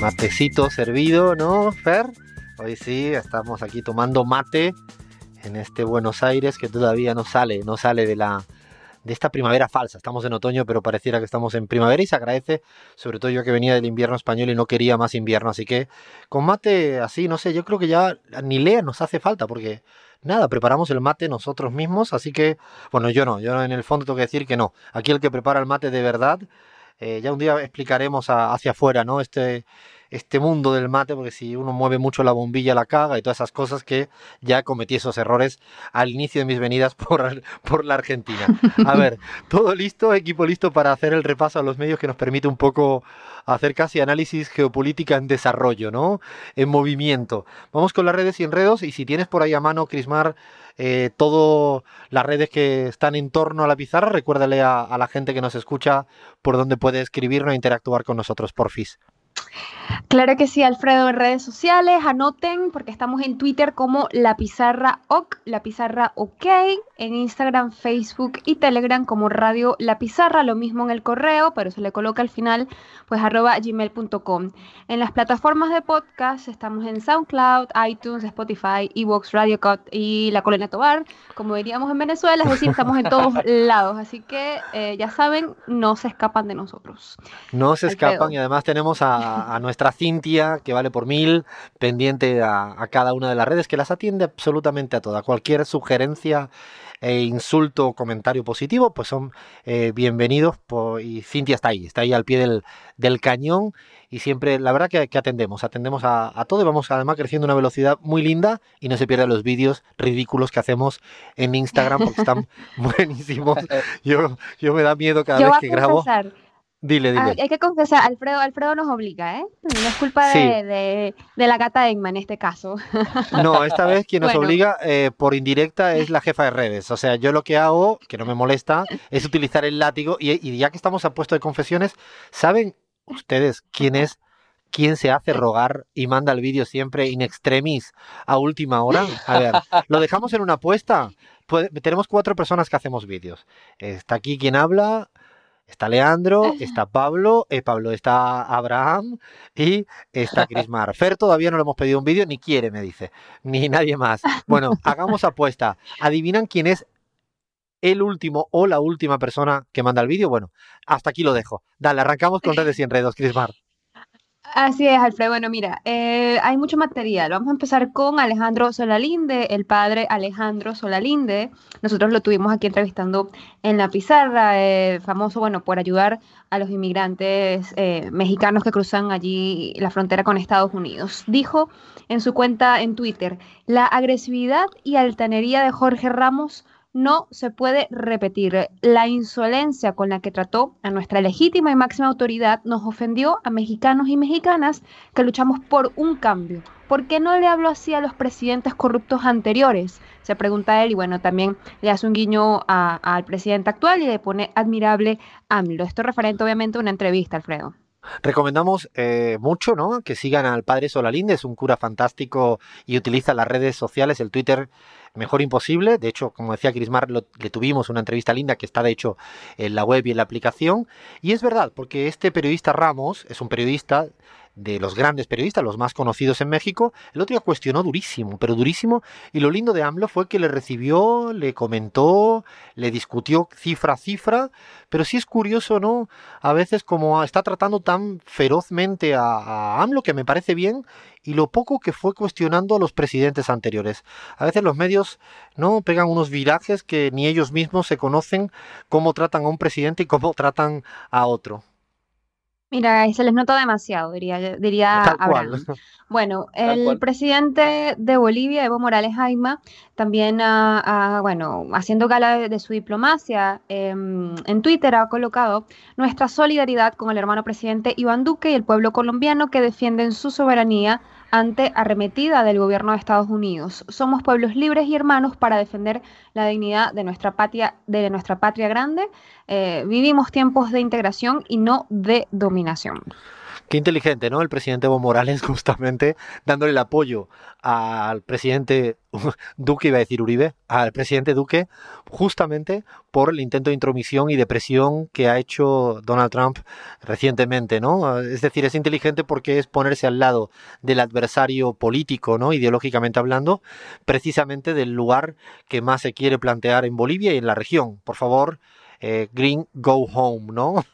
Matecito servido, ¿no, Fer? Hoy sí, estamos aquí tomando mate en este Buenos Aires que todavía no sale, no sale de la de esta primavera falsa. Estamos en otoño, pero pareciera que estamos en primavera y se agradece, sobre todo yo que venía del invierno español y no quería más invierno, así que con mate así, no sé, yo creo que ya ni lea nos hace falta porque nada, preparamos el mate nosotros mismos, así que, bueno, yo no, yo en el fondo tengo que decir que no. Aquí el que prepara el mate de verdad eh, ya un día explicaremos hacia afuera, ¿no? Este, este mundo del mate, porque si uno mueve mucho la bombilla, la caga y todas esas cosas que ya cometí esos errores al inicio de mis venidas por, por la Argentina. A ver, todo listo, equipo listo para hacer el repaso a los medios que nos permite un poco hacer casi análisis geopolítica en desarrollo, ¿no? En movimiento. Vamos con las redes y enredos y si tienes por ahí a mano, Crismar, eh, todas las redes que están en torno a la pizarra, recuérdale a, a la gente que nos escucha por dónde puede escribirnos e interactuar con nosotros, porfis. Claro que sí, Alfredo, en redes sociales, anoten, porque estamos en Twitter como La Pizarra OK, La Pizarra OK, en Instagram, Facebook y Telegram como Radio La Pizarra, lo mismo en el correo, pero se le coloca al final, pues arroba gmail.com. En las plataformas de podcast estamos en SoundCloud, iTunes, Spotify, Evox, Radio Cut y La Colina Tobar, como diríamos en Venezuela, es decir, estamos en todos lados, así que eh, ya saben, no se escapan de nosotros. No se escapan y además tenemos a, a nuestra Cintia, que vale por mil, pendiente a, cada una de las redes, que las atiende absolutamente a todas. Cualquier sugerencia e insulto o comentario positivo, pues son eh, bienvenidos. y Cintia está ahí, está ahí al pie del, cañón y siempre, la verdad que, atendemos, atendemos a, todo y vamos además creciendo a una velocidad muy linda y no se pierdan los vídeos ridículos que hacemos en Instagram porque están buenísimos. Yo, yo me da miedo cada vez que grabo. Dile, dile. hay que confesar, Alfredo, Alfredo nos obliga, ¿eh? No es culpa de, la gata Egma en este caso. No, esta vez quien nos obliga eh, por indirecta es la jefa de redes. O sea, yo lo que hago, que no me molesta, es utilizar el látigo. Y, ya que estamos a puesto de confesiones, ¿saben ustedes quién es quién se hace rogar y manda el vídeo siempre in extremis a última hora? A ver, ¿lo dejamos en una apuesta? Pues, tenemos cuatro personas que hacemos vídeos. Está aquí quien habla, Está Leandro, está Pablo, eh, Pablo está Abraham y está Crismar. Fer todavía no le hemos pedido un vídeo, ni quiere, me dice, ni nadie más. Bueno, hagamos apuesta. ¿Adivinan quién es el último o la última persona que manda el vídeo? Bueno, hasta aquí lo dejo. Dale, arrancamos con redes y enredos, Crismar. Así es, Alfredo. Bueno, mira, eh, hay mucho material. Vamos a empezar con Alejandro Solalinde, el padre Alejandro Solalinde. Nosotros lo tuvimos aquí entrevistando en la pizarra, eh, famoso, bueno, por ayudar a los inmigrantes eh, mexicanos que cruzan allí la frontera con Estados Unidos. Dijo en su cuenta en Twitter, la agresividad y altanería de Jorge Ramos no se puede repetir. La insolencia con la que trató a nuestra legítima y máxima autoridad nos ofendió a mexicanos y mexicanas que luchamos por un cambio. ¿Por qué no le habló así a los presidentes corruptos anteriores? Se pregunta él y bueno, también le hace un guiño al presidente actual y le pone admirable AMLO. Esto es referente obviamente a una entrevista, Alfredo. Recomendamos eh, mucho ¿no? que sigan al padre Solalinde, es un cura fantástico y utiliza las redes sociales, el Twitter mejor imposible. De hecho, como decía Crismar, le tuvimos una entrevista linda que está de hecho en la web y en la aplicación. Y es verdad, porque este periodista Ramos es un periodista de los grandes periodistas, los más conocidos en México, el otro día cuestionó durísimo, pero durísimo, y lo lindo de AMLO fue que le recibió, le comentó, le discutió cifra a cifra, pero sí es curioso, ¿no? A veces como está tratando tan ferozmente a, a AMLO, que me parece bien, y lo poco que fue cuestionando a los presidentes anteriores. A veces los medios no pegan unos virajes que ni ellos mismos se conocen cómo tratan a un presidente y cómo tratan a otro. Mira, se les nota demasiado, diría, diría Abraham. Bueno, el presidente de Bolivia, Evo Morales Jaima, también, ha, bueno, haciendo gala de, su diplomacia, em, en Twitter ha colocado nuestra solidaridad con el hermano presidente Iván Duque y el pueblo colombiano que defienden su soberanía ante arremetida del gobierno de Estados Unidos. Somos pueblos libres y hermanos para defender la dignidad de nuestra patria, de nuestra patria grande. Eh, vivimos tiempos de integración y no de dominación. Qué inteligente, ¿no? El presidente Evo Morales justamente dándole el apoyo al presidente Duque, iba a decir Uribe, al presidente Duque, justamente por el intento de intromisión y de presión que ha hecho Donald Trump recientemente, ¿no? Es decir, es inteligente porque es ponerse al lado del adversario político, ¿no? Ideológicamente hablando, precisamente del lugar que más se quiere plantear en Bolivia y en la región. Por favor, eh, Green, go home, ¿no?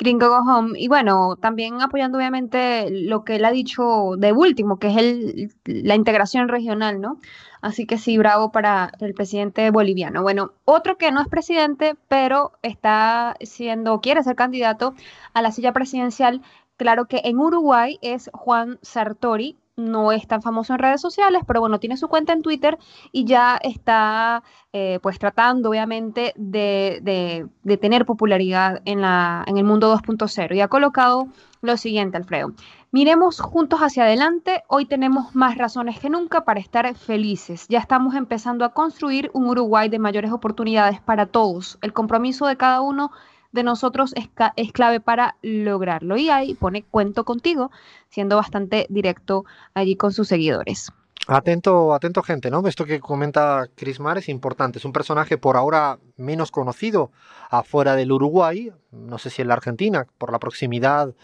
Gringo Go Home. Y bueno, también apoyando obviamente lo que él ha dicho de último, que es el, la integración regional, ¿no? Así que sí, bravo para el presidente boliviano. Bueno, otro que no es presidente, pero está siendo, quiere ser candidato a la silla presidencial, claro que en Uruguay es Juan Sartori, no es tan famoso en redes sociales, pero bueno, tiene su cuenta en Twitter y ya está eh, pues tratando obviamente de, tener popularidad en, la, en el mundo 2.0 y ha colocado lo siguiente, Alfredo. Miremos juntos hacia adelante, hoy tenemos más razones que nunca para estar felices. Ya estamos empezando a construir un Uruguay de mayores oportunidades para todos. El compromiso de cada uno de nosotros es, es, clave para lograrlo. Y ahí pone cuento contigo, siendo bastante directo allí con sus seguidores. Atento, atento gente, ¿no? Esto que comenta Chris Mar es importante. Es un personaje por ahora menos conocido afuera del Uruguay, no sé si en la Argentina, por la proximidad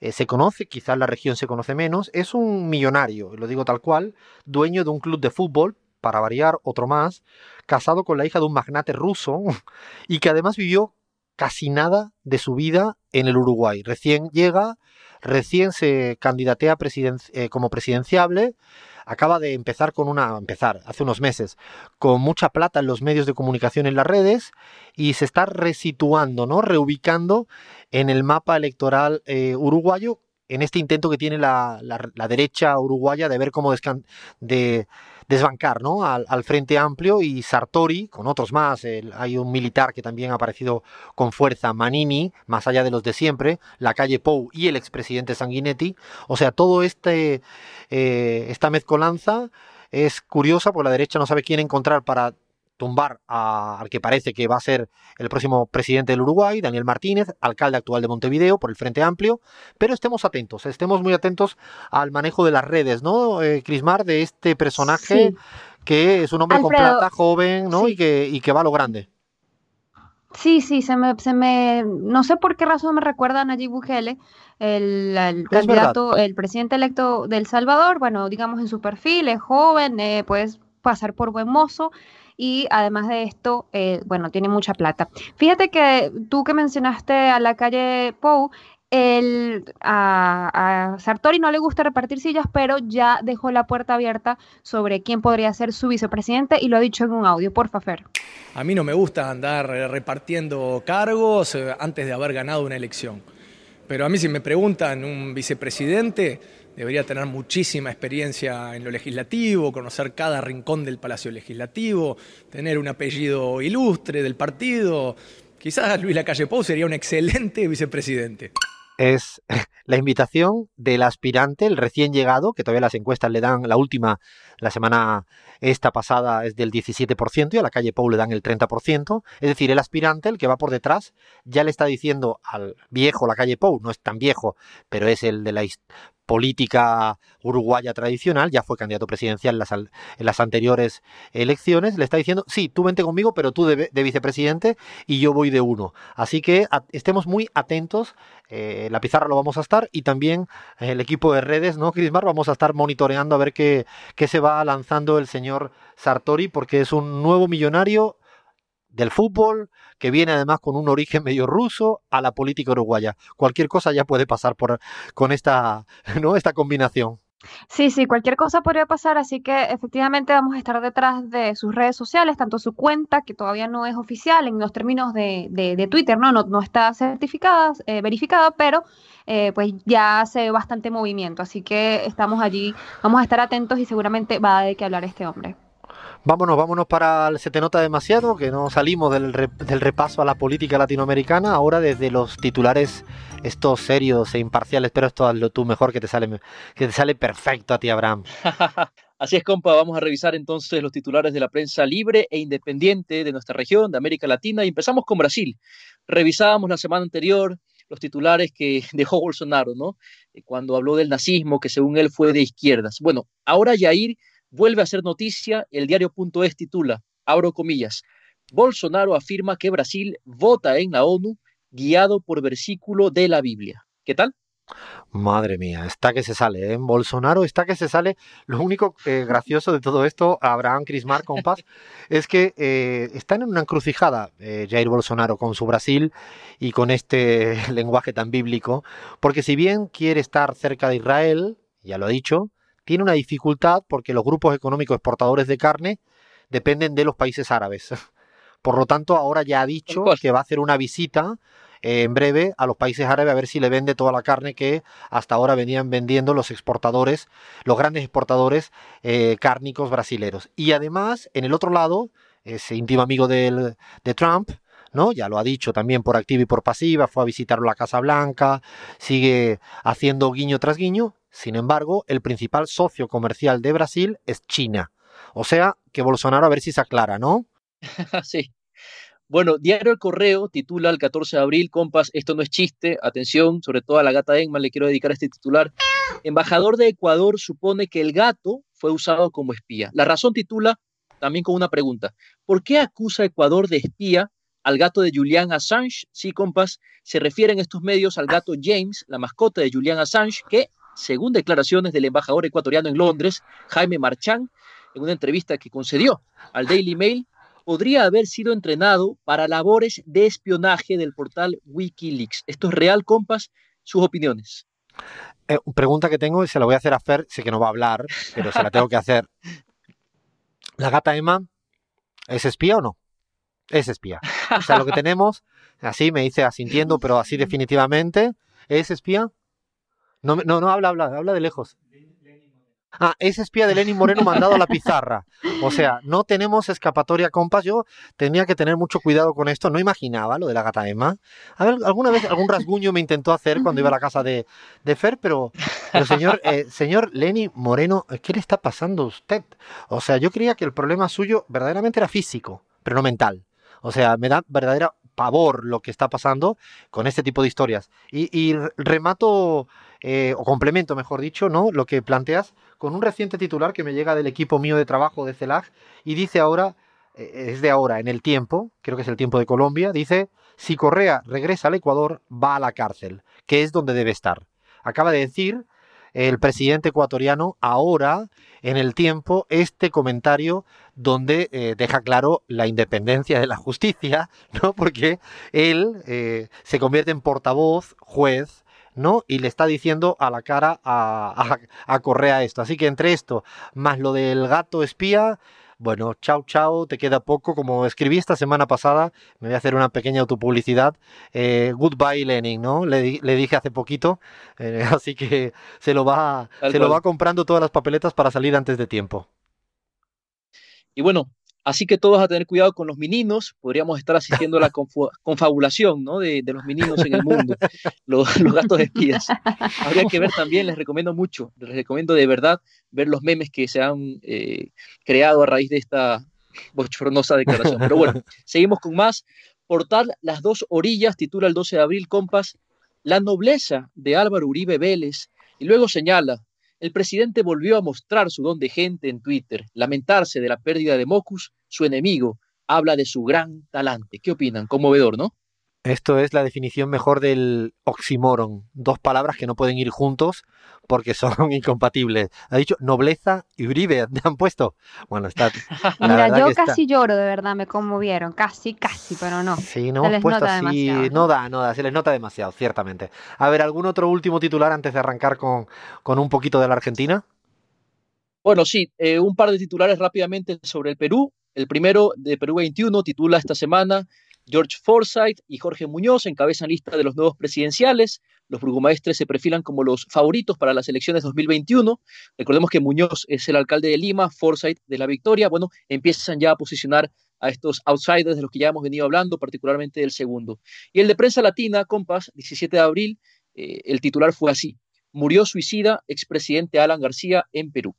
eh, se conoce, quizás la región se conoce menos. Es un millonario, lo digo tal cual, dueño de un club de fútbol, para variar, otro más, casado con la hija de un magnate ruso y que además vivió casi nada de su vida en el Uruguay. Recién llega, recién se candidatea eh, como presidenciable, acaba de empezar con una, empezar hace unos meses, con mucha plata en los medios de comunicación en las redes y se está resituando, ¿no? Reubicando en el mapa electoral eh, uruguayo en este intento que tiene la, derecha uruguaya de ver cómo de desbancar ¿no? al, Frente Amplio y Sartori, con otros más, hay un militar que también ha aparecido con fuerza, Manini, más allá de los de siempre, la calle Pou y el expresidente Sanguinetti. O sea, todo este, eh, esta mezcolanza es curiosa porque la derecha no sabe quién encontrar para tumbar al que parece que va a ser el próximo presidente del Uruguay, Daniel Martínez, alcalde actual de Montevideo por el Frente Amplio, pero estemos atentos, estemos muy atentos al manejo de las redes, ¿no, eh, Crismar, de este personaje que es un hombre con plata, joven, ¿no? Y, que, y que va a lo grande. Sí, sí, se me, se me, no sé por qué razón me recuerda a Nayib Bukele, el, candidato, el presidente electo del Salvador, bueno, digamos en su perfil, es joven, eh, puedes pasar por buen mozo, y además de esto, eh, bueno, tiene mucha plata. Fíjate que tú que mencionaste a la calle Pou, el, a, Sartori no le gusta repartir sillas, pero ya dejó la puerta abierta sobre quién podría ser su vicepresidente y lo ha dicho en un audio. Por favor. A mí no me gusta andar repartiendo cargos eh, antes de haber ganado una elección. Pero a mí si me preguntan un vicepresidente, debería tener muchísima experiencia en lo legislativo, conocer cada rincón del Palacio Legislativo, tener un apellido ilustre del partido. Quizás Luis Lacalle Pou sería un excelente vicepresidente. Es la invitación del aspirante, el recién llegado, que todavía las encuestas le dan la última, la semana esta pasada es del 17% y a la calle Pou le dan el 30%. Es decir, el aspirante, el que va por detrás, ya le está diciendo al viejo, la calle Pou, no es tan viejo, pero es el de la política uruguaya tradicional, ya fue candidato presidencial en las, en las, anteriores elecciones, le está diciendo, sí, tú vente conmigo, pero tú de, vicepresidente y yo voy de uno. Así que estemos muy atentos, eh, la pizarra lo vamos a estar y también el equipo de redes, ¿no, Crismar? Vamos a estar monitoreando a ver qué, qué se va lanzando el señor Sartori, porque es un nuevo millonario del fútbol, que viene además con un origen medio ruso, a la política uruguaya. Cualquier cosa ya puede pasar por, con esta, ¿no? esta combinación. Sí, sí, cualquier cosa podría pasar, así que efectivamente vamos a estar detrás de sus redes sociales, tanto su cuenta, que todavía no es oficial en los términos de, Twitter, ¿no? ¿no? está certificada, eh, verificada, pero eh, pues ya hace bastante movimiento, así que estamos allí, vamos a estar atentos y seguramente va a de qué hablar este hombre. Vámonos, vámonos para el Se te nota demasiado, que no salimos del, repaso a la política latinoamericana, ahora desde los titulares estos serios e imparciales, pero esto hazlo tú mejor que te sale, que te sale perfecto a ti, Abraham. Así es, compa, vamos a revisar entonces los titulares de la prensa libre e independiente de nuestra región, de América Latina, y empezamos con Brasil. Revisábamos la semana anterior los titulares que dejó Bolsonaro, ¿no? Eh, cuando habló del nazismo, que según él fue de izquierdas. Bueno, ahora Jair vuelve a ser noticia, el diario.es titula, abro comillas, Bolsonaro afirma que Brasil vota en la ONU guiado por versículo de la Biblia. ¿Qué tal? Madre mía, está que se sale, ¿eh? Bolsonaro está que se sale. Lo único eh, gracioso de todo esto, Abraham Crismar, compas, es que eh, están en una encrucijada eh, Jair Bolsonaro con su Brasil y con este lenguaje tan bíblico, porque si bien quiere estar cerca de Israel, ya lo ha dicho, tiene una dificultad porque los grupos económicos exportadores de carne dependen de los países árabes. Por lo tanto, ahora ya ha dicho que va a hacer una visita eh, en breve a los países árabes a ver si le vende toda la carne que hasta ahora venían vendiendo los exportadores, los grandes exportadores eh, cárnicos brasileros. Y además, en el otro lado, ese íntimo amigo de Trump, ¿no? Ya lo ha dicho también por activa y por pasiva, fue a visitar la Casa Blanca, sigue haciendo guiño tras guiño, sin embargo, el principal socio comercial de Brasil es China. O sea, que Bolsonaro a ver si se aclara, ¿no? sí. Bueno, Diario El Correo titula el 14 de abril, compas, esto no es chiste, atención, sobre todo a la gata Engman le quiero dedicar este titular. Embajador de Ecuador supone que el gato fue usado como espía. La razón titula también con una pregunta. ¿Por qué acusa Ecuador de espía al gato de Julian Assange? Sí, compas, se refieren estos medios al gato James, la mascota de Julian Assange, que según declaraciones del embajador ecuatoriano en Londres, Jaime Marchán, en una entrevista que concedió al Daily Mail, podría haber sido entrenado para labores de espionaje del portal Wikileaks. ¿Esto es real, compas? Sus opiniones. Eh, pregunta que tengo y se la voy a hacer a Fer, sé que no va a hablar, pero se la tengo que hacer. ¿La gata Emma es espía o no? Es espía. O sea, lo que tenemos, así me dice asintiendo, pero así definitivamente, ¿es espía? No, no, no, habla, habla, habla de lejos. Ah, es espía de Lenin Moreno mandado a la pizarra. O sea, no tenemos escapatoria, compas. Yo tenía que tener mucho cuidado con esto. No imaginaba lo de la gata Emma. A ver, alguna vez algún rasguño me intentó hacer cuando iba a la casa de, de Fer, pero, pero señor, eh, señor Lenin Moreno, ¿qué le está pasando a usted? O sea, yo creía que el problema suyo verdaderamente era físico, pero no mental. O sea, me da verdadera pavor lo que está pasando con este tipo de historias. Y, remato, eh, o complemento, mejor dicho, ¿no? Lo que planteas con un reciente titular que me llega del equipo mío de trabajo de CELAG y dice ahora, eh, es de ahora, en el tiempo, creo que es el tiempo de Colombia, dice, si Correa regresa al Ecuador, va a la cárcel, que es donde debe estar. Acaba de decir el presidente ecuatoriano ahora en el tiempo este comentario donde eh, deja claro la independencia de la justicia, ¿no? Porque él eh, se convierte en portavoz, juez, ¿no? Y le está diciendo a la cara a, a Correa esto. Así que entre esto, más lo del gato espía, bueno, chao, chao, te queda poco. Como escribí esta semana pasada, me voy a hacer una pequeña autopublicidad. Eh, goodbye Lenin, ¿no? Le, dije hace poquito. Eh, así que se lo va, se lo va comprando todas las papeletas para salir antes de tiempo. Y bueno, Así que todos a tener cuidado con los meninos, podríamos estar asistiendo a la confabulación ¿no? de, los meninos en el mundo, los, los gatos espías. Habría que ver también, les recomiendo mucho, les recomiendo de verdad ver los memes que se han eh, creado a raíz de esta bochornosa declaración. Pero bueno, seguimos con más. Portal Las dos orillas titula el 12 de abril, compas, La nobleza de Álvaro Uribe Vélez, y luego señala, el presidente volvió a mostrar su don de gente en Twitter, lamentarse de la pérdida de Mocus, su enemigo, habla de su gran talante. ¿Qué opinan? Conmovedor, ¿no? Esto es la definición mejor del oxímoron, dos palabras que no pueden ir juntos porque son incompatibles. Ha dicho nobleza y Uribe, ¿te han puesto? Bueno, está. Mira, yo casi lloro, de verdad, me conmovieron, casi, casi, pero no. Sí, no hemos puesto así, no da, no da, se les nota demasiado, ciertamente. A ver, ¿algún otro último titular antes de arrancar con, con un poquito de la Argentina? Bueno, sí, eh, un par de titulares rápidamente sobre el Perú. El primero de Perú 21 titula esta semana George Forsyth y Jorge Muñoz encabezan lista de los nuevos presidenciales. Los burgomaestres se perfilan como los favoritos para las elecciones 2021. Recordemos que Muñoz es el alcalde de Lima, Forsyth de la Victoria. Bueno, empiezan ya a posicionar a estos outsiders de los que ya hemos venido hablando, particularmente del segundo. Y el de prensa latina, Compas, 17 de abril, eh, el titular fue así. Murió suicida expresidente Alan García en Perú.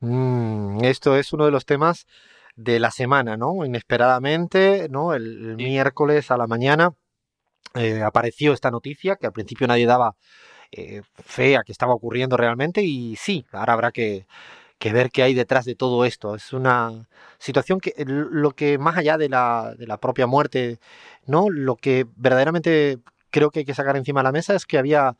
Mm, esto es uno de los temas de la semana, ¿no? Inesperadamente, ¿no? El, miércoles a la mañana eh, apareció esta noticia que al principio nadie daba eh, fe a que estaba ocurriendo realmente y sí, ahora habrá que, ver qué hay detrás de todo esto. Es una situación que lo que más allá de la, de la propia muerte, ¿no? Lo que verdaderamente creo que hay que sacar encima de la mesa es que había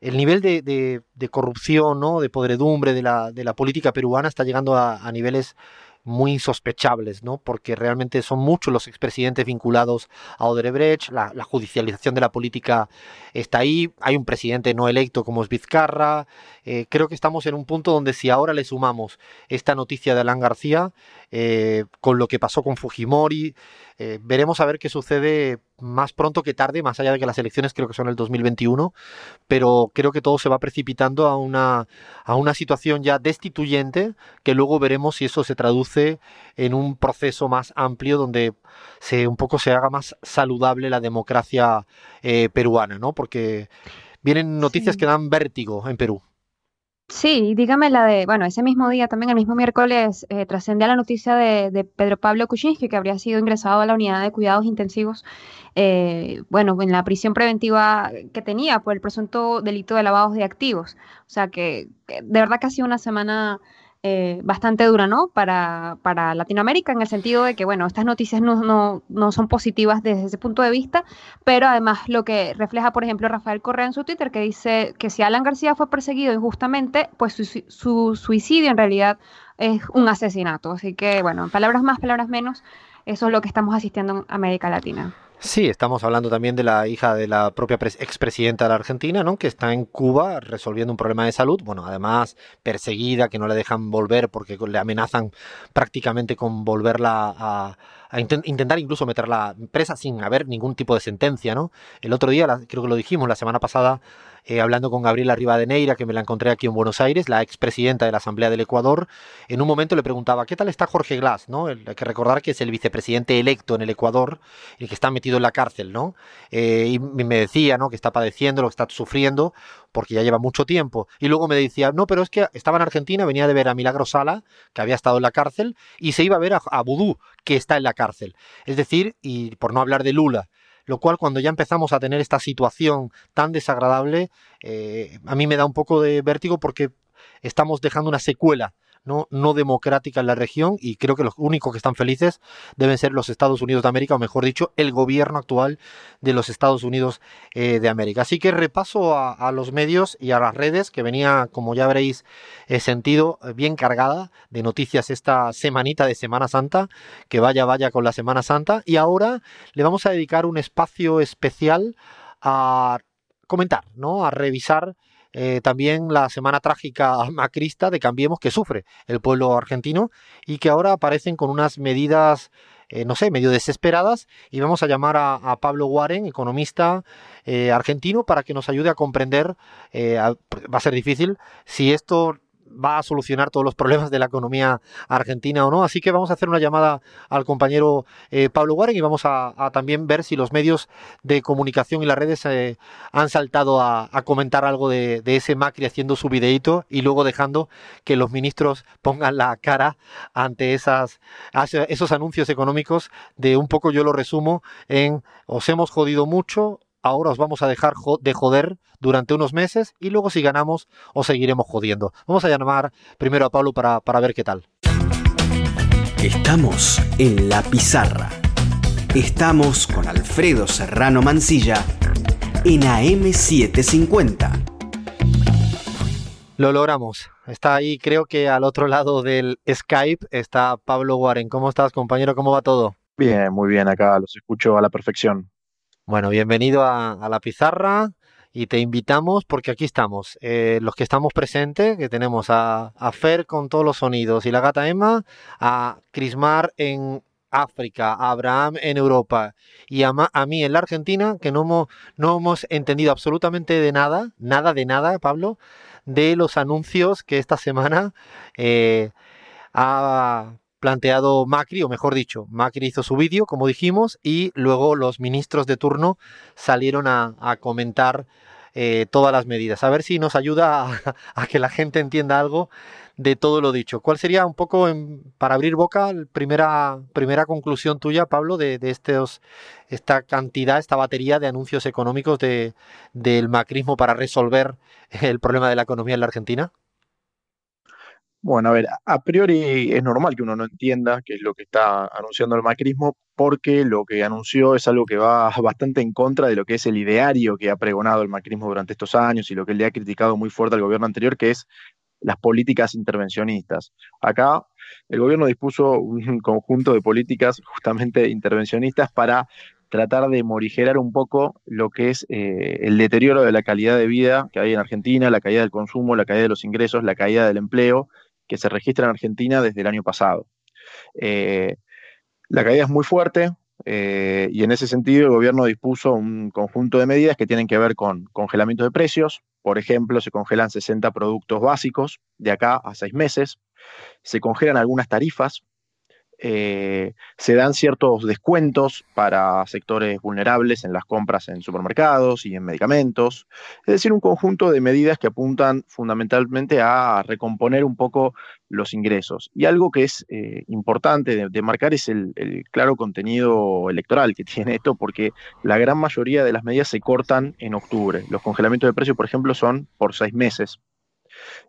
el nivel de, de, corrupción, ¿no? de podredumbre de la, de la política peruana está llegando a, a niveles muy insospechables, ¿no? Porque realmente son muchos los expresidentes vinculados a Odebrecht, la, judicialización de la política está ahí, hay un presidente no electo como es Vizcarra, eh, creo que estamos en un punto donde si ahora le sumamos esta noticia de Alan García, eh, con lo que pasó con Fujimori, eh, veremos a ver qué sucede más pronto que tarde, más allá de que las elecciones creo que son el 2021, pero creo que todo se va precipitando a una, a una situación ya destituyente, que luego veremos si eso se traduce en un proceso más amplio donde se un poco se haga más saludable la democracia eh, peruana, ¿no? Porque vienen noticias que dan vértigo en Perú. Sí, dígame la de, bueno, ese mismo día, también el mismo miércoles, eh, trascendía la noticia de, Pedro Pablo Kuczynski, que habría sido ingresado a la unidad de cuidados intensivos, eh, bueno, en la prisión preventiva que tenía por el presunto delito de lavados de activos. O sea que, que de verdad que ha sido una semana eh, bastante dura, ¿no? Para, para, Latinoamérica, en el sentido de que, bueno, estas noticias no, no, son positivas desde ese punto de vista, pero además lo que refleja, por ejemplo, Rafael Correa en su Twitter, que dice que si Alan García fue perseguido injustamente, pues su, su suicidio en realidad es un asesinato. Así que, bueno, palabras más, palabras menos, eso es lo que estamos asistiendo en América Latina. Sí, estamos hablando también de la hija de la propia expresidenta de la Argentina, ¿no? Que está en Cuba resolviendo un problema de salud. Bueno, además perseguida, que no le dejan volver porque le amenazan prácticamente con volverla a, intentar incluso meterla presa sin haber ningún tipo de sentencia, ¿no? El otro día, creo que lo dijimos la semana pasada, eh, hablando con Gabriela Rivadeneira, que me la encontré aquí en Buenos Aires, la expresidenta de la Asamblea del Ecuador, en un momento le preguntaba, ¿qué tal está Jorge Glass? ¿no? hay que recordar que es el vicepresidente electo en el Ecuador, y que está metido en la cárcel, ¿no? Eh, y me decía, ¿no? Que está padeciendo, lo que está sufriendo, porque ya lleva mucho tiempo. Y luego me decía, no, pero es que estaba en Argentina, venía de ver a Milagro Sala, que había estado en la cárcel, y se iba a ver a, a que está en la cárcel. Es decir, y por no hablar de Lula, lo cual cuando ya empezamos a tener esta situación tan desagradable, eh, a mí me da un poco de vértigo porque estamos dejando una secuela no, no democrática en la región y creo que los únicos que están felices deben ser los Estados Unidos de América, o mejor dicho, el gobierno actual de los Estados Unidos eh, de América. Así que repaso a, los medios y a las redes, que venía, como ya habréis eh, sentido, bien cargada de noticias esta semanita de Semana Santa, que vaya, vaya con la Semana Santa. Y ahora le vamos a dedicar un espacio especial a comentar, ¿no? A revisar eh, también la semana trágica macrista de Cambiemos que sufre el pueblo argentino y que ahora aparecen con unas medidas eh, no sé, medio desesperadas. Y vamos a llamar a, Pablo Guaren, economista eh, argentino, para que nos ayude a comprender, va a ser difícil, si esto va a solucionar todos los problemas de la economía argentina o no. Así que vamos a hacer una llamada al compañero eh, Pablo Guaren y vamos a, también ver si los medios de comunicación y las redes eh, han saltado a, comentar algo de, ese Macri haciendo su videíto y luego dejando que los ministros pongan la cara ante esas, esos anuncios económicos de un poco yo lo resumo en os hemos jodido mucho, ahora os vamos a dejar de joder durante unos meses y luego si ganamos os seguiremos jodiendo. Vamos a llamar primero a Pablo para, para ver qué tal. Estamos en la pizarra. Estamos con Alfredo Serrano Mancilla en AM750. Lo logramos. Está ahí, creo que al otro lado del Skype está Pablo Guaren. ¿Cómo estás, compañero? ¿Cómo va todo? Bien, muy bien acá, los escucho a la perfección. Bueno, bienvenido a, la pizarra y te invitamos porque aquí estamos, eh, los que estamos presentes, que tenemos a, Fer con todos los sonidos y la gata Emma, a Crismar en África, a Abraham en Europa y a, a mí en la Argentina, que no hemos, no hemos entendido absolutamente de nada, nada de nada, Pablo, de los anuncios que esta semana eh, ha planteado Macri, o mejor dicho, Macri hizo su vídeo, como dijimos, y luego los ministros de turno salieron a, comentar eh, todas las medidas. A ver si nos ayuda a, que la gente entienda algo de todo lo dicho. ¿Cuál sería un poco, para abrir boca, primera, primera conclusión tuya, Pablo, de, estos, esta cantidad, esta batería de anuncios económicos de, del macrismo para resolver el problema de la economía en la Argentina? Bueno, a ver, a priori es normal que uno no entienda qué es lo que está anunciando el macrismo, porque lo que anunció es algo que va bastante en contra de lo que es el ideario que ha pregonado el macrismo durante estos años y lo que le ha criticado muy fuerte al gobierno anterior, que es las políticas intervencionistas. Acá el gobierno dispuso un conjunto de políticas justamente intervencionistas para tratar de morigerar un poco lo que es eh, el deterioro de la calidad de vida que hay en Argentina, la caída del consumo, la caída de los ingresos, la caída del empleo que se registra en Argentina desde el año pasado. Eh, la caída es muy fuerte eh, y en ese sentido el gobierno dispuso un conjunto de medidas que tienen que ver con congelamiento de precios. Por ejemplo, se congelan 60 productos básicos de acá a seis meses. Se congelan algunas tarifas eh, se dan ciertos descuentos para sectores vulnerables en las compras en supermercados y en medicamentos, es decir, un conjunto de medidas que apuntan fundamentalmente a recomponer un poco los ingresos. Y algo que es eh, importante de, marcar es el, claro contenido electoral que tiene esto, porque la gran mayoría de las medidas se cortan en octubre. Los congelamientos de precios, por ejemplo, son por seis meses.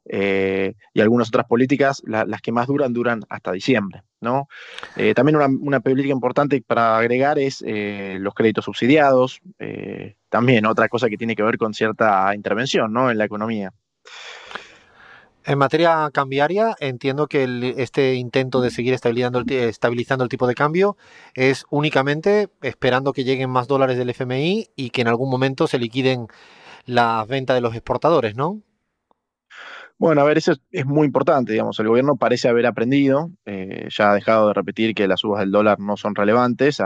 Eh, y algunas otras políticas, las que más duran, duran hasta diciembre. ¿no? Eh, también una, política importante para agregar es eh, los créditos subsidiados, también otra cosa que tiene que ver con cierta intervención ¿no? en la economía. En materia cambiaria, entiendo que este intento de seguir estabilizando el, estabilizando el tipo de cambio es únicamente esperando que lleguen más dólares del FMI y que en algún momento se liquiden las ventas de los exportadores, ¿no? Bueno, a ver, eso es muy importante, digamos, el gobierno parece haber aprendido, eh, ya ha dejado de repetir que las subas del dólar no son relevantes,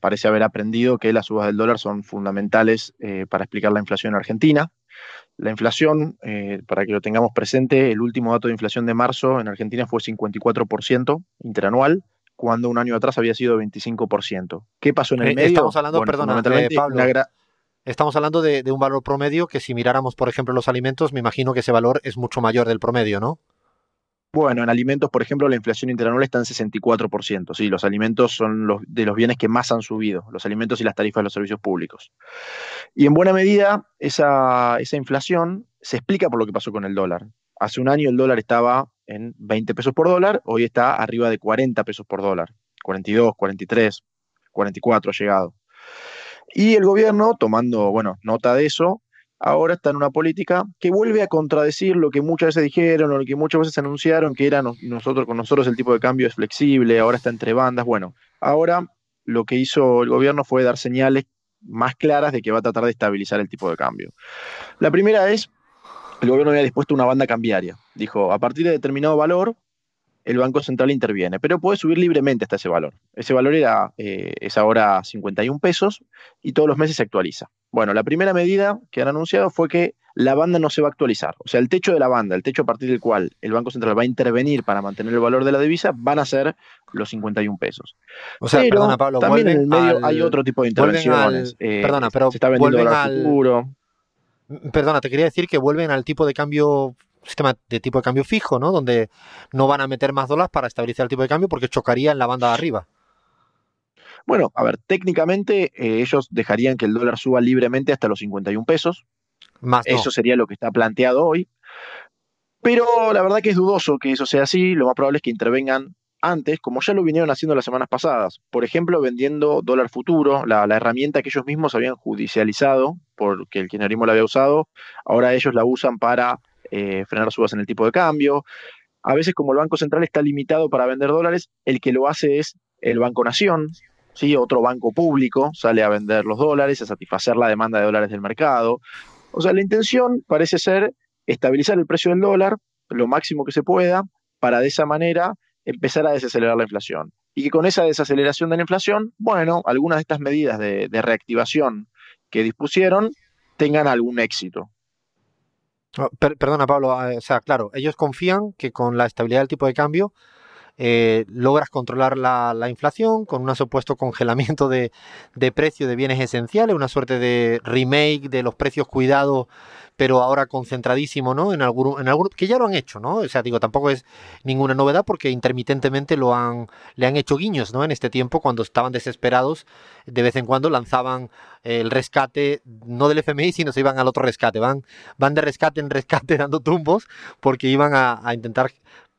parece haber aprendido que las subas del dólar son fundamentales eh, para explicar la inflación en Argentina. La inflación, eh, para que lo tengamos presente, el último dato de inflación de marzo en Argentina fue 54% interanual, cuando un año atrás había sido 25%. ¿Qué pasó en el medio? Estamos hablando, perdona, Pablo, Estamos hablando de, un valor promedio que si miráramos, por ejemplo, los alimentos, me imagino que ese valor es mucho mayor del promedio, ¿no? Bueno, en alimentos, por ejemplo, la inflación interanual está en 64%. Sí, los alimentos son de los bienes que más han subido, los alimentos y las tarifas de los servicios públicos. Y en buena medida, esa, esa inflación se explica por lo que pasó con el dólar. Hace un año el dólar estaba en 20 pesos por dólar, hoy está arriba de 40 pesos por dólar. 42, 43, 44 ha llegado. Y el gobierno, tomando, bueno, nota de eso, ahora está en una política que vuelve a contradecir lo que muchas veces dijeron o lo que muchas veces anunciaron, que era nosotros con nosotros el tipo de cambio es flexible, ahora está entre bandas. Bueno, ahora lo que hizo el gobierno fue dar señales más claras de que va a tratar de estabilizar el tipo de cambio. La primera es, el gobierno había dispuesto una banda cambiaria. Dijo, a partir de determinado valor, el Banco Central interviene, pero puede subir libremente hasta ese valor. Ese valor era, eh, es ahora 51 pesos y todos los meses se actualiza. Bueno, la primera medida que han anunciado fue que la banda no se va a actualizar. O sea, el techo de la banda, el techo a partir del cual el Banco Central va a intervenir para mantener el valor de la divisa, van a ser los 51 pesos. O sea, perdona, Pablo, también en el medio hay otro tipo de intervenciones. Eh, perdona, pero se está vendiendo al, futuro. Perdona, te quería decir que vuelven al tipo de cambio sistema de tipo de cambio fijo, ¿no? Donde no van a meter más dólares para estabilizar el tipo de cambio porque chocaría en la banda de arriba. Bueno, a ver, técnicamente eh, ellos dejarían que el dólar suba libremente hasta los 51 pesos. Más Eso sería lo que está planteado hoy. Pero la verdad que es dudoso que eso sea así. Lo más probable es que intervengan antes, como ya lo vinieron haciendo las semanas pasadas. Por ejemplo, vendiendo dólar futuro, la, la herramienta que ellos mismos habían judicializado porque el kirchnerismo la había usado. Ahora ellos la usan para eh, frenar subas en el tipo de cambio. A veces, como el Banco Central está limitado para vender dólares, el que lo hace es el Banco Nación, ¿sí? otro banco público sale a vender los dólares, a satisfacer la demanda de dólares del mercado. O sea, la intención parece ser estabilizar el precio del dólar lo máximo que se pueda para de esa manera empezar a desacelerar la inflación. Y que con esa desaceleración de la inflación, bueno, algunas de estas medidas de, reactivación que dispusieron tengan algún éxito. Ah, perdona, Pablo, ah, o sea, claro, ellos confían que con la estabilidad del tipo de cambio eh, logras controlar la, inflación con un supuesto congelamiento de, de precio de bienes esenciales, una suerte de remake de los precios cuidados pero ahora concentradísimo, ¿no? En algún, en algún, que ya lo han hecho, ¿no? O sea, digo, tampoco es ninguna novedad porque intermitentemente lo han, le han hecho guiños, ¿no? En este tiempo, cuando estaban desesperados, de vez en cuando lanzaban el rescate, no del FMI, sino se iban al otro rescate, van, van de rescate en rescate dando tumbos porque iban a, a intentar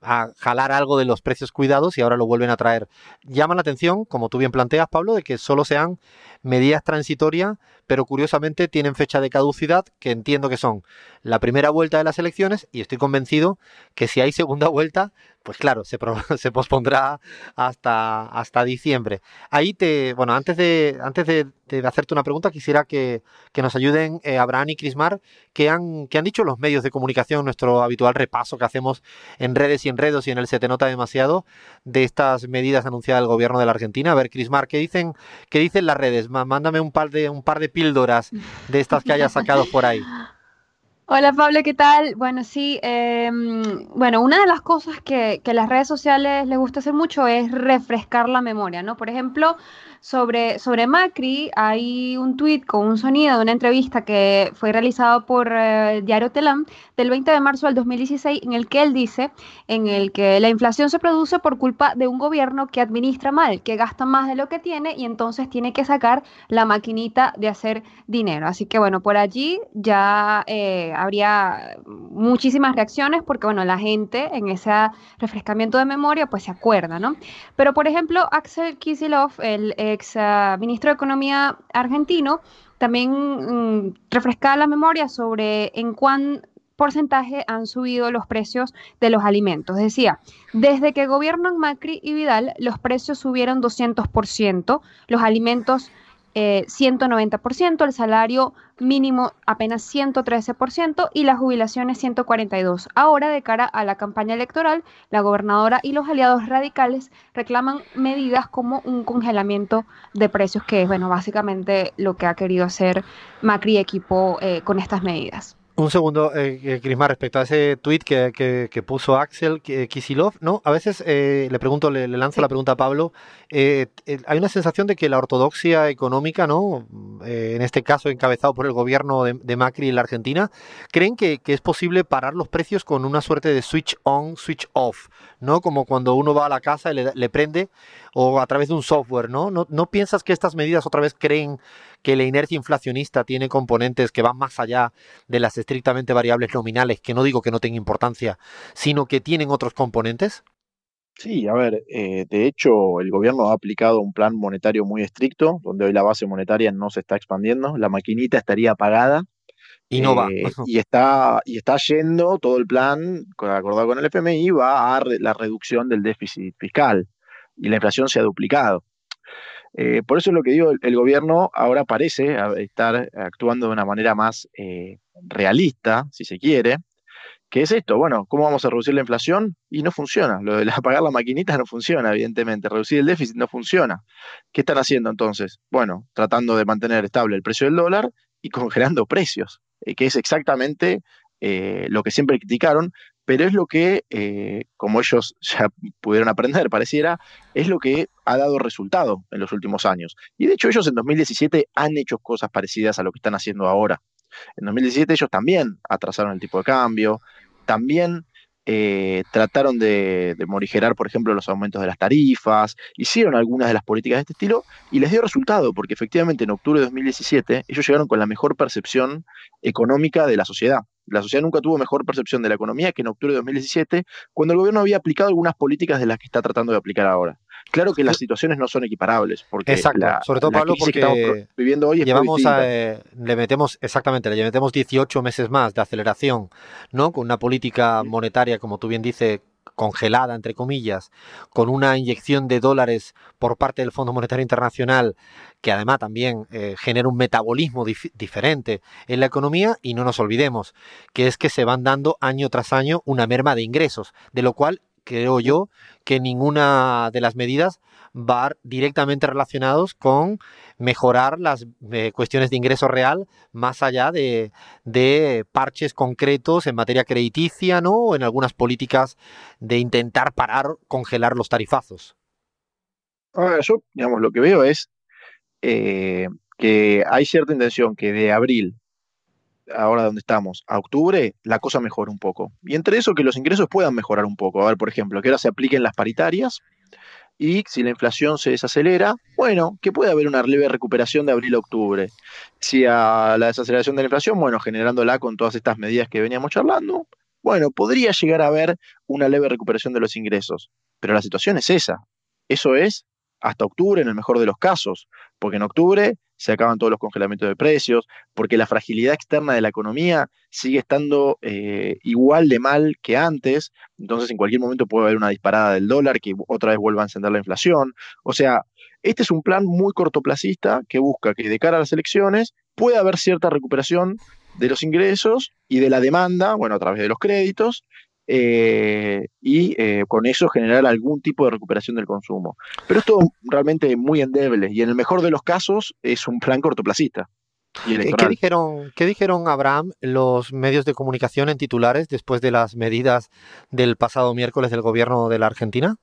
a jalar algo de los precios cuidados y ahora lo vuelven a traer. Llama la atención, como tú bien planteas, Pablo, de que solo sean medidas transitorias, pero curiosamente tienen fecha de caducidad, que entiendo que son la primera vuelta de las elecciones, y estoy convencido que si hay segunda vuelta, pues claro, se, pospondrá hasta, diciembre. Ahí te, bueno, antes de, antes de, hacerte una pregunta, quisiera que, nos ayuden eh, Abraham y Crismar, que han, que han dicho los medios de comunicación, nuestro habitual repaso que hacemos en redes y enredos y en el Se Te Nota demasiado, de estas medidas anunciadas del gobierno de la Argentina. A ver, Crismar, ¿qué dicen, qué dicen las redes? Mándame un par de, un par de píldoras de estas que hayas sacado por ahí. Hola Pablo, ¿qué tal? Bueno, sí, em, bueno, una de las cosas que, que las redes sociales les gusta hacer mucho es refrescar la memoria, ¿no? Por ejemplo, sobre, sobre Macri, hay un tuit con un sonido de una entrevista que fue realizado por eh, Diario Telam del 20 de marzo del 2016, en el que él dice en el que la inflación se produce por culpa de un gobierno que administra mal, que gasta más de lo que tiene y entonces tiene que sacar la maquinita de hacer dinero. Así que bueno, por allí ya eh, habría muchísimas reacciones porque bueno, la gente en ese refrescamiento de memoria pues se acuerda, ¿no? Pero por ejemplo, Axel Kisilov, el ex ah, ministro de Economía argentino, también mm, refrescaba la memoria sobre en cuán porcentaje han subido los precios de los alimentos. Decía, desde que gobiernan Macri y Vidal, los precios subieron 200%, los alimentos 190%, eh, el salario mínimo apenas 113% y las jubilaciones 142%. Ahora, de cara a la campaña electoral, la gobernadora y los aliados radicales reclaman medidas como un congelamiento de precios, que es, bueno, básicamente lo que ha querido hacer Macri y equipo eh, con estas medidas. Un segundo, eh, eh Crisma, respecto a ese tweet que, puso Axel Kisilov, ¿no? A veces eh, le pregunto, le, lanzo la pregunta a Pablo, eh, hay una sensación de que la ortodoxia económica, ¿no? en este caso encabezado por el gobierno de, Macri y la Argentina, creen que, es posible parar los precios con una suerte de switch on, switch off, ¿no? Como cuando uno va a la casa y le, le prende o a través de un software, ¿no? ¿no? ¿No piensas que estas medidas otra vez creen que la inercia inflacionista tiene componentes que van más allá de las estrictamente variables nominales, que no digo que no tengan importancia, sino que tienen otros componentes? Sí, a ver, eh, de hecho el gobierno ha aplicado un plan monetario muy estricto, donde hoy la base monetaria no se está expandiendo, la maquinita estaría apagada. Y no va. Eh, y está, y está yendo todo el plan, acordado con el FMI, va a la reducción del déficit fiscal. Y la inflación se ha duplicado. Eh, por eso es lo que digo, el, gobierno ahora parece estar actuando de una manera más eh, realista, si se quiere, que es esto, bueno, ¿cómo vamos a reducir la inflación? Y no funciona, lo de apagar la maquinita no funciona, evidentemente, reducir el déficit no funciona. ¿Qué están haciendo entonces? Bueno, tratando de mantener estable el precio del dólar y congelando precios, eh, que es exactamente lo que siempre criticaron, pero es lo que, eh, como ellos ya pudieron aprender, pareciera, es lo que ha dado resultado en los últimos años. Y de hecho ellos en 2017 han hecho cosas parecidas a lo que están haciendo ahora. En 2017 ellos también atrasaron el tipo de cambio, también eh, trataron de, de, morigerar, por ejemplo, los aumentos de las tarifas, hicieron algunas de las políticas de este estilo y les dio resultado, porque efectivamente en octubre de 2017 ellos llegaron con la mejor percepción económica de la sociedad. La sociedad nunca tuvo mejor percepción de la economía que en octubre de 2017, cuando el gobierno había aplicado algunas políticas de las que está tratando de aplicar ahora. Claro que las situaciones no son equiparables, porque Exacto, sobre todo Pablo, porque estamos viviendo hoy es llevamos eh, le metemos exactamente, le metemos 18 meses más de aceleración, ¿no? Con una política monetaria, como tú bien dices, congelada, entre comillas, con una inyección de dólares por parte del Fondo Monetario Internacional, que además también eh, genera un metabolismo diferente en la economía, y no nos olvidemos que es que se van dando año tras año una merma de ingresos, de lo cual creo yo que ninguna de las medidas va directamente relacionados con mejorar las eh, cuestiones de ingreso real más allá de, parches concretos en materia crediticia, ¿no? O en algunas políticas de intentar parar, congelar los tarifazos. Ahora, yo, digamos, lo que veo es eh, que hay cierta intención que de abril, ahora donde estamos, a octubre, la cosa mejore un poco. Y entre eso que los ingresos puedan mejorar un poco. A ver, por ejemplo, que ahora se apliquen las paritarias y si la inflación se desacelera, bueno, que puede haber una leve recuperación de abril a octubre. Si a la desaceleración de la inflación, bueno, generándola con todas estas medidas que veníamos charlando, bueno, podría llegar a haber una leve recuperación de los ingresos. Pero la situación es esa. Eso es hasta octubre en el mejor de los casos, porque en octubre se acaban todos los congelamientos de precios, porque la fragilidad externa de la economía sigue estando eh, igual de mal que antes, entonces en cualquier momento puede haber una disparada del dólar que otra vez vuelva a encender la inflación. O sea, este es un plan muy cortoplacista que busca que de cara a las elecciones pueda haber cierta recuperación de los ingresos y de la demanda, bueno, a través de los créditos, eh, y eh, con eso generar algún tipo de recuperación del consumo. Pero esto realmente muy endeble y en el mejor de los casos es un plan cortoplacista. Eh, ¿Qué dijeron, ¿Qué dijeron, Abraham, los medios de comunicación en titulares después de las medidas del pasado miércoles del gobierno de la Argentina?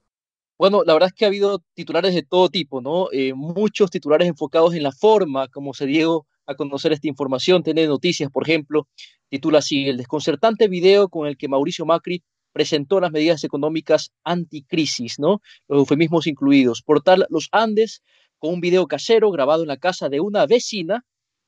Bueno, la verdad es que ha habido titulares de todo tipo, ¿no? muchos titulares enfocados en la forma como se dio a conocer esta información. Tiene noticias, por ejemplo, titula así, el desconcertante video con el que Mauricio Macri presentó las medidas económicas anticrisis, ¿no? Los eufemismos incluidos. Portal Los Andes, con un video casero grabado en la casa de una vecina,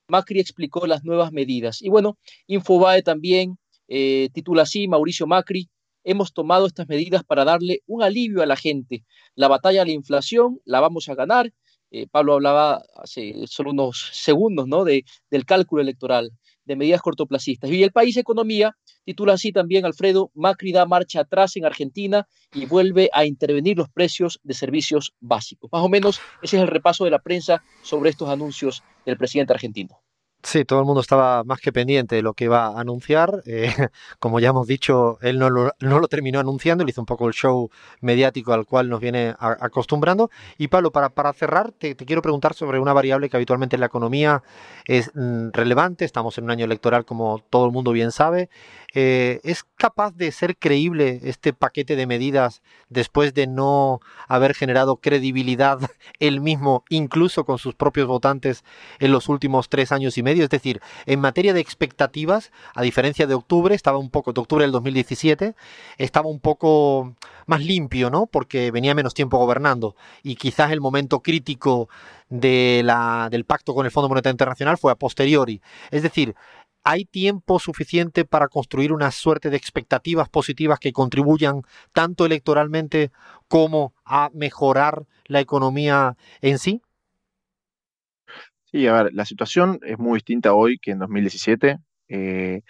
Macri explicó las nuevas medidas. Y bueno, Infobae también eh, titula así, Mauricio Macri, hemos tomado estas medidas para darle un alivio a la gente. La batalla a la inflación la vamos a ganar eh, Pablo hablaba hace solo unos segundos ¿no? de, del cálculo electoral, de medidas cortoplacistas. Y el país Economía titula así también, Alfredo, Macri da marcha atrás en Argentina y vuelve a intervenir los precios de servicios básicos. Más o menos ese es el repaso de la prensa sobre estos anuncios del presidente argentino. Sí, todo el mundo estaba más que pendiente de lo que iba a anunciar. Eh, como ya hemos dicho, él no lo, terminó anunciando, le hizo un poco el show mediático al cual nos viene acostumbrando. Y Pablo, para, para cerrar, te, quiero preguntar sobre una variable que habitualmente en la economía es mm, relevante. Estamos en un año electoral, como todo el mundo bien sabe. Eh, ¿Es capaz de ser creíble este paquete de medidas después de no haber generado credibilidad él mismo, incluso con sus propios votantes, en los últimos tres años y medio? Es decir, en materia de expectativas, a diferencia de octubre, estaba un poco, de octubre del 2017, estaba un poco más limpio, ¿no? Porque venía menos tiempo gobernando y quizás el momento crítico de la, del pacto con el Fondo Monetario Internacional fue a posteriori. Es decir, ¿Hay tiempo suficiente para construir una suerte de expectativas positivas que contribuyan tanto electoralmente como a mejorar la economía en sí? Sí, a ver, la situación es muy distinta hoy que en 2017. Eh,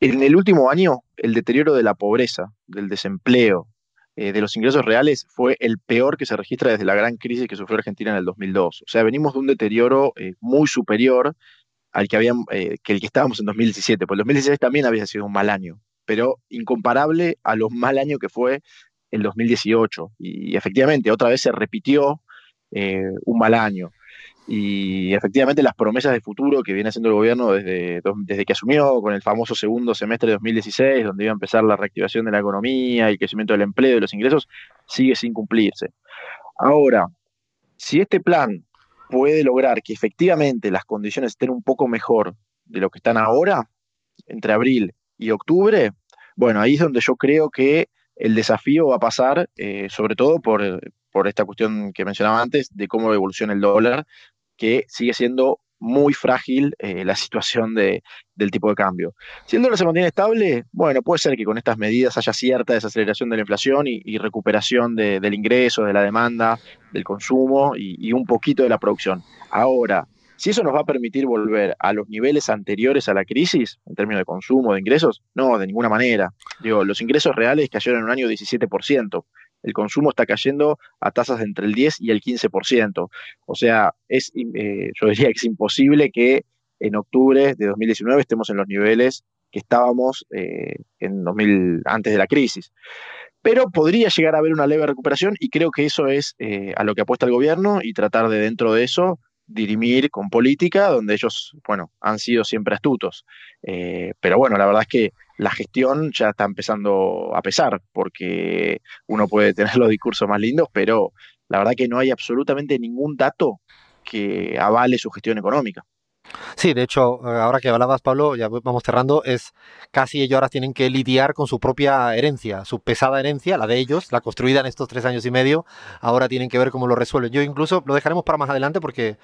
en el último año, el deterioro de la pobreza, del desempleo, eh, de los ingresos reales fue el peor que se registra desde la gran crisis que sufrió Argentina en el 2002. O sea, venimos de un deterioro eh, muy superior al que, habían, que el que estábamos en 2017, pues el 2016 también había sido un mal año, pero incomparable a los mal años que fue el 2018. Y, efectivamente, otra vez se repitió un mal año. Y efectivamente las promesas de futuro que viene haciendo el gobierno desde, desde que asumió con el famoso segundo semestre de 2016, donde iba a empezar la reactivación de la economía y el crecimiento del empleo y los ingresos, sigue sin cumplirse. Ahora, si este plan puede lograr que efectivamente las condiciones estén un poco mejor de lo que están ahora, entre abril y octubre, bueno, ahí es donde yo creo que el desafío va a pasar, eh, sobre todo por, por esta cuestión que mencionaba antes, de cómo evoluciona el dólar, que sigue siendo muy frágil eh, la situación de, del tipo de cambio. Si el dólar se mantiene estable, bueno, puede ser que con estas medidas haya cierta desaceleración de la inflación y, recuperación del ingreso, de la demanda, del consumo y, un poquito de la producción. Ahora, Si eso nos va a permitir volver a los niveles anteriores a la crisis, en términos de consumo, de ingresos, no, de ninguna manera. Digo, los ingresos reales cayeron en un año 17%. El consumo está cayendo a tasas entre el 10 y el 15%. O sea, es, eh, yo diría que es imposible que en octubre de 2019 estemos en los niveles que estábamos eh, en 2000, antes de la crisis. Pero podría llegar a haber una leve recuperación y creo que eso es eh, a lo que apuesta el gobierno y tratar de dentro de eso dirimir con política, donde ellos, bueno, han sido siempre astutos. Pero bueno, la verdad es que la gestión ya está empezando a pesar, porque uno puede tener los discursos más lindos, pero la verdad que no hay absolutamente ningún dato que avale su gestión económica. Sí, de hecho, eh, ahora que hablabas, Pablo, ya vamos cerrando, es casi ellos ahora tienen que lidiar con su propia herencia, su pesada herencia, la de ellos, la construida en estos tres años y medio, ahora tienen que ver cómo lo resuelven. Yo incluso lo dejaremos para más adelante porque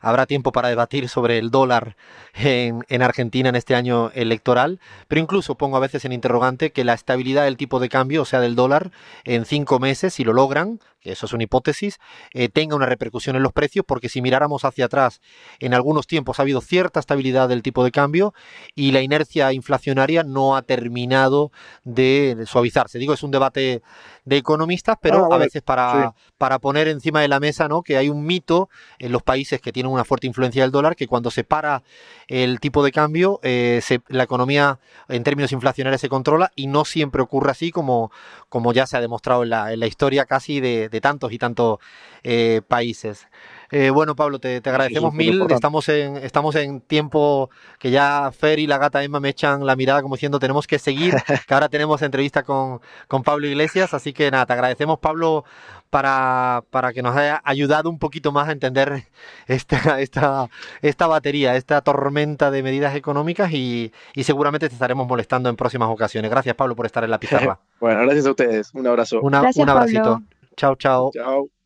habrá tiempo para debatir sobre el dólar en, en, Argentina en este año electoral, pero incluso pongo a veces en interrogante que la estabilidad del tipo de cambio, o sea, del dólar, en cinco meses, si lo logran, que eso es una hipótesis, eh, tenga una repercusión en los precios, porque si miráramos hacia atrás, en algunos tiempos ha habido cierta estabilidad del tipo de cambio y la inercia inflacionaria no ha terminado de suavizarse. Digo, es un debate de economistas, pero ah, a veces para, para poner encima de la mesa ¿no? que hay un mito en los países que tienen una fuerte influencia del dólar, que cuando se para el tipo de cambio, eh, la economía en términos inflacionarios se controla y no siempre ocurre así como, como ya se ha demostrado en la, historia casi de, de tantos y tantos eh, países. Eh, bueno, Pablo, te, agradecemos mil. Estamos en, estamos en tiempo que ya Fer y la gata Emma me echan la mirada como diciendo tenemos que seguir, que ahora tenemos entrevista con, con Pablo Iglesias. Así que nada, te agradecemos, Pablo, para, para, que nos haya ayudado un poquito más a entender esta, esta, esta batería, esta tormenta de medidas económicas y, y seguramente te estaremos molestando en próximas ocasiones. Gracias, Pablo, por estar en la pizarra. bueno, gracias a ustedes. Un abrazo. un abracito. Chao, chao. Chao.